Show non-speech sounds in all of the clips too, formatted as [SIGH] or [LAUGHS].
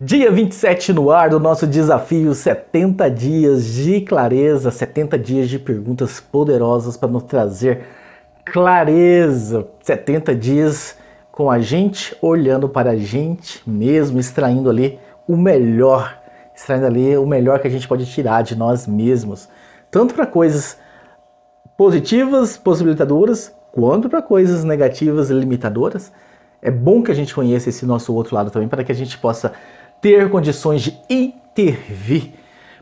Dia 27 no ar do nosso desafio 70 dias de clareza, 70 dias de perguntas poderosas para nos trazer clareza, 70 dias com a gente olhando para a gente mesmo, extraindo ali o melhor, extraindo ali o melhor que a gente pode tirar de nós mesmos, tanto para coisas positivas, possibilitadoras, quanto para coisas negativas e limitadoras. É bom que a gente conheça esse nosso outro lado também para que a gente possa ter condições de intervir.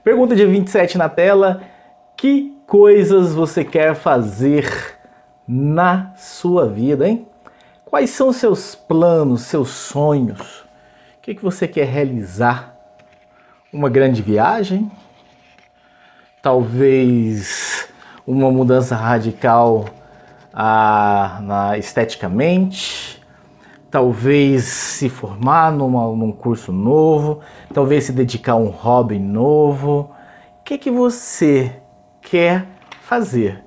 Pergunta de 27 na tela: que coisas você quer fazer na sua vida, hein? Quais são seus planos, seus sonhos? O que, que você quer realizar? Uma grande viagem? Talvez uma mudança radical ah, na, esteticamente? Talvez se formar numa, num curso novo, talvez se dedicar a um hobby novo. O que, que você quer fazer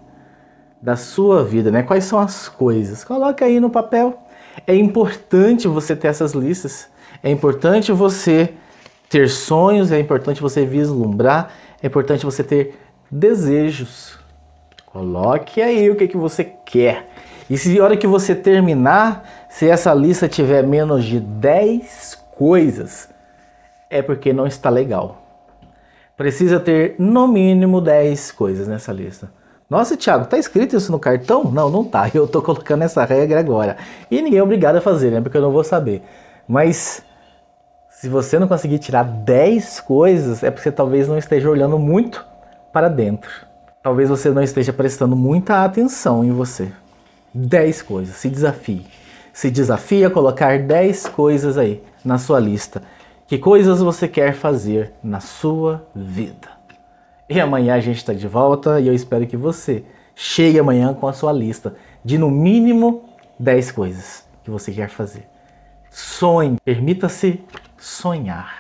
da sua vida, né? Quais são as coisas? Coloca aí no papel. É importante você ter essas listas. É importante você ter sonhos, é importante você vislumbrar, é importante você ter desejos. Coloque aí o que, que você quer. E se a hora que você terminar, se essa lista tiver menos de 10 coisas, é porque não está legal. Precisa ter no mínimo 10 coisas nessa lista. Nossa, Thiago, tá escrito isso no cartão? Não, não tá. [LAUGHS] Eu tô colocando essa regra agora. E ninguém é obrigado a fazer, né? Porque eu não vou saber. Mas se você não conseguir tirar 10 coisas, é porque você talvez não esteja olhando muito para dentro. Talvez você não esteja prestando muita atenção em você. 10 coisas. Se desafie. Se desafie a colocar 10 coisas aí na sua lista. Que coisas você quer fazer na sua vida? E amanhã a gente está de volta e eu espero que você chegue amanhã com a sua lista de no mínimo 10 coisas que você quer fazer. Sonhe, permita-se sonhar.